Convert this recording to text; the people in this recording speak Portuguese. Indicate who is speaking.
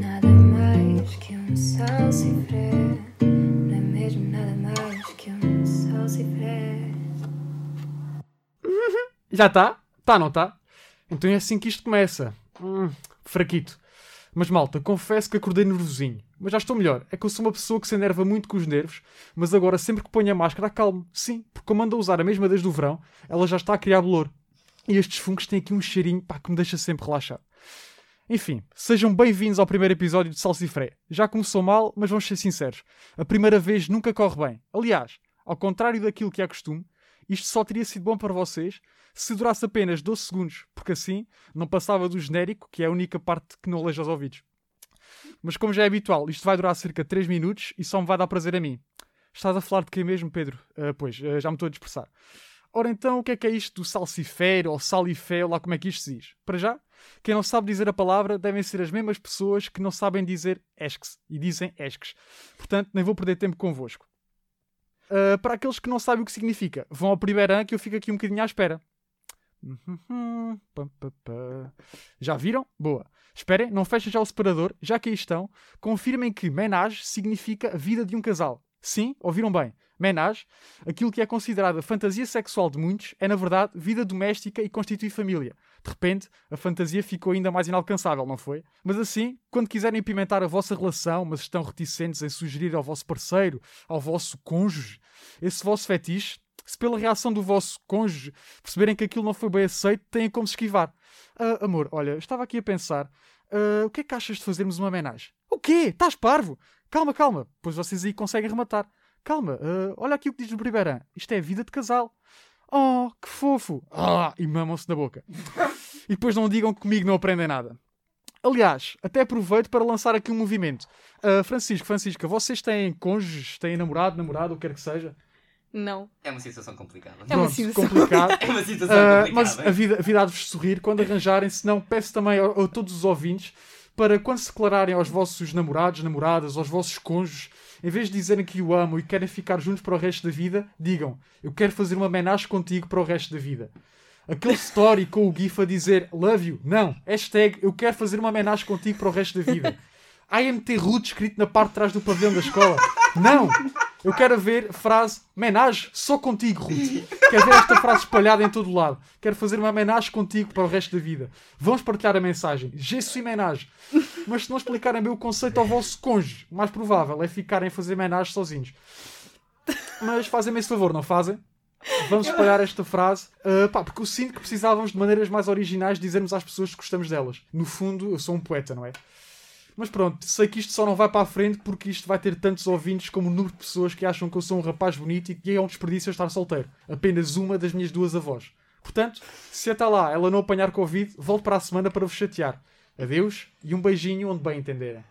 Speaker 1: Nada mais que um. Não é mesmo nada mais que um.
Speaker 2: Já está? Tá, não está? Então é assim que isto começa. Hum, fraquito. Mas malta, confesso que acordei nervosinho. Mas já estou melhor. É que eu sou uma pessoa que se enerva muito com os nervos, mas agora sempre que ponho a máscara acalmo. Sim, porque como ando a usar a mesma desde o verão, ela já está a criar bolor. E estes fungos têm aqui um cheirinho pá, que me deixa sempre relaxado. Enfim, sejam bem-vindos ao primeiro episódio de Salsifré. Já começou mal, mas vamos ser sinceros. A primeira vez nunca corre bem. Aliás, ao contrário daquilo que é costume, isto só teria sido bom para vocês se durasse apenas 12 segundos, porque assim não passava do genérico, que é a única parte que não aleja os ouvidos. Mas como já é habitual, isto vai durar cerca de 3 minutos e só me vai dar prazer a mim. Estás a falar de quem mesmo, Pedro? Ah, pois, ah, já me estou a dispersar. Ora então, o que é que é isto do salsifero ou salifé, ou lá como é que isto se diz? Para já, quem não sabe dizer a palavra devem ser as mesmas pessoas que não sabem dizer esques e dizem esques. Portanto, nem vou perder tempo convosco. Uh, para aqueles que não sabem o que significa, vão ao primeiro ano que eu fico aqui um bocadinho à espera. Uhum. Já viram? Boa. Esperem, não fechem já o separador, já que aí estão. Confirmem que menage significa vida de um casal. Sim, ouviram bem. Menage, aquilo que é considerado a fantasia sexual de muitos, é na verdade vida doméstica e constitui família. De repente, a fantasia ficou ainda mais inalcançável, não foi? Mas assim, quando quiserem pimentar a vossa relação, mas estão reticentes em sugerir ao vosso parceiro, ao vosso cônjuge, esse vosso fetiche, se pela reação do vosso cônjuge perceberem que aquilo não foi bem aceito, têm como se esquivar. Ah, amor, olha, estava aqui a pensar, ah, o que é que achas de fazermos uma homenagem? O quê? Estás parvo? Calma, calma, pois vocês aí conseguem rematar. Calma, ah, olha aqui o que diz o Bribeirão. Isto é vida de casal. Oh, que fofo! Ah, e mamam-se na boca. e depois não digam que comigo não aprendem nada. Aliás, até aproveito para lançar aqui um movimento. Ah, Francisco, Francisca, vocês têm cônjuges, têm namorado, namorado, o que quer que seja?
Speaker 3: Não.
Speaker 4: É uma situação complicada.
Speaker 3: É uma
Speaker 2: Pronto,
Speaker 3: situação.
Speaker 2: complicado.
Speaker 4: É uma situação complicada.
Speaker 2: mas a vida, a vida há de vos sorrir quando arranjarem, se não, peço também a, a todos os ouvintes para quando se declararem aos vossos namorados, namoradas, aos vossos cônjuges, em vez de dizerem que o amam e querem ficar juntos para o resto da vida, digam: Eu quero fazer uma homenagem contigo para o resto da vida. Aquele story com o GIF a dizer Love you, não. Hashtag Eu quero fazer uma homenagem contigo para o resto da vida. AMT Ruth escrito na parte de trás do pavilhão da escola. Não! Eu quero ver frase Menage só contigo, Ruth. Quero ver esta frase espalhada em todo o lado. Quero fazer uma homenagem contigo para o resto da vida. Vamos partilhar a mensagem. Je suis menage. Mas se não explicarem bem o conceito ao vosso cônjuge, o mais provável é ficarem a fazer menage sozinhos. Mas fazem-me esse favor, não fazem? Vamos espalhar esta frase, ah, pá, porque eu sinto que precisávamos de maneiras mais originais de dizermos às pessoas que gostamos delas. No fundo, eu sou um poeta, não é? Mas pronto, sei que isto só não vai para a frente porque isto vai ter tantos ouvintes como o número de pessoas que acham que eu sou um rapaz bonito e que é um desperdício estar solteiro. Apenas uma das minhas duas avós. Portanto, se até lá ela não apanhar Covid, volto para a semana para vos chatear. Adeus e um beijinho onde bem entenderem.